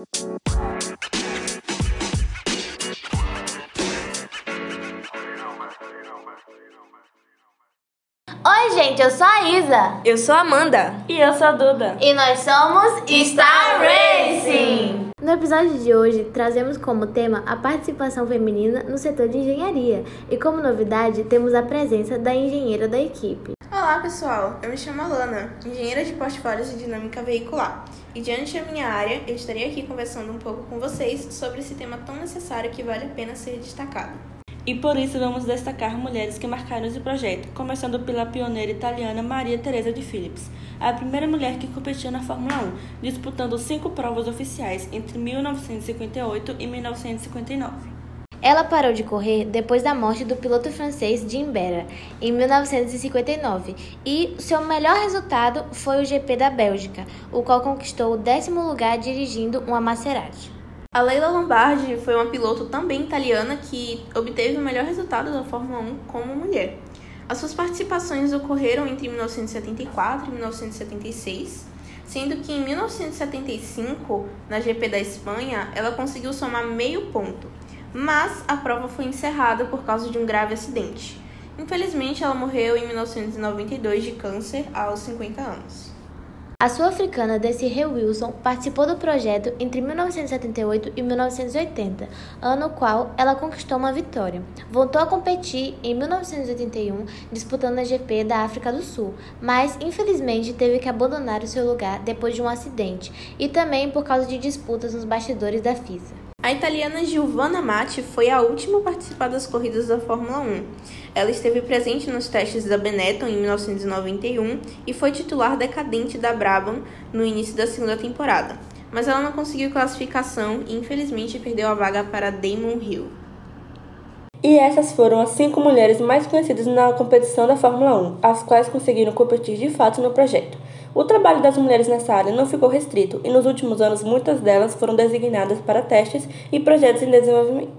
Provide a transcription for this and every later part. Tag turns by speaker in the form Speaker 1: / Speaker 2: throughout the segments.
Speaker 1: Oi, gente, eu sou a Isa.
Speaker 2: Eu sou a Amanda.
Speaker 3: E eu sou a Duda.
Speaker 1: E nós somos Star Racing. No episódio de hoje, trazemos como tema a participação feminina no setor de engenharia. E como novidade, temos a presença da engenheira da equipe.
Speaker 2: Olá, pessoal. Eu me chamo Alana, engenheira de portfólios e dinâmica veicular. E diante da minha área, eu estarei aqui conversando um pouco com vocês sobre esse tema tão necessário que vale a pena ser destacado.
Speaker 3: E por isso vamos destacar mulheres que marcaram esse projeto, começando pela pioneira italiana Maria Teresa de Phillips, a primeira mulher que competiu na Fórmula 1, disputando cinco provas oficiais entre 1958 e 1959.
Speaker 1: Ela parou de correr depois da morte do piloto francês Jim Berra, em 1959, e seu melhor resultado foi o GP da Bélgica, o qual conquistou o décimo lugar dirigindo uma Maserati.
Speaker 2: A Leila Lombardi foi uma piloto também italiana que obteve o melhor resultado da Fórmula 1 como mulher. As suas participações ocorreram entre 1974 e 1976, sendo que em 1975, na GP da Espanha, ela conseguiu somar meio ponto, mas a prova foi encerrada por causa de um grave acidente. Infelizmente, ela morreu em 1992 de câncer aos 50 anos.
Speaker 1: A sul-africana Desiree Wilson participou do projeto entre 1978 e 1980, ano no qual ela conquistou uma vitória. Voltou a competir em 1981, disputando a GP da África do Sul, mas infelizmente teve que abandonar o seu lugar depois de um acidente e também por causa de disputas nos bastidores da FISA.
Speaker 2: A italiana Giovanna Matti foi a última a participar das corridas da Fórmula 1. Ela esteve presente nos testes da Benetton em 1991 e foi titular decadente da Brabham no início da segunda temporada, mas ela não conseguiu classificação e infelizmente perdeu a vaga para Damon Hill.
Speaker 3: E essas foram as cinco mulheres mais conhecidas na competição da Fórmula 1, as quais conseguiram competir de fato no projeto. O trabalho das mulheres nessa área não ficou restrito e nos últimos anos muitas delas foram designadas para testes e projetos em desenvolvimento.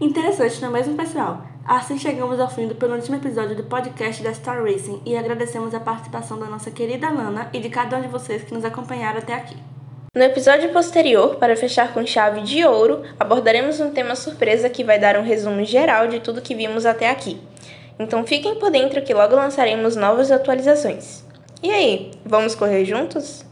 Speaker 3: Interessante, não é mesmo, pessoal? Assim chegamos ao fim do penúltimo episódio do podcast da Star Racing e agradecemos a participação da nossa querida Lana e de cada um de vocês que nos acompanharam até aqui.
Speaker 2: No episódio posterior, para fechar com chave de ouro, abordaremos um tema surpresa que vai dar um resumo geral de tudo que vimos até aqui. Então fiquem por dentro que logo lançaremos novas atualizações. E aí, vamos correr juntos?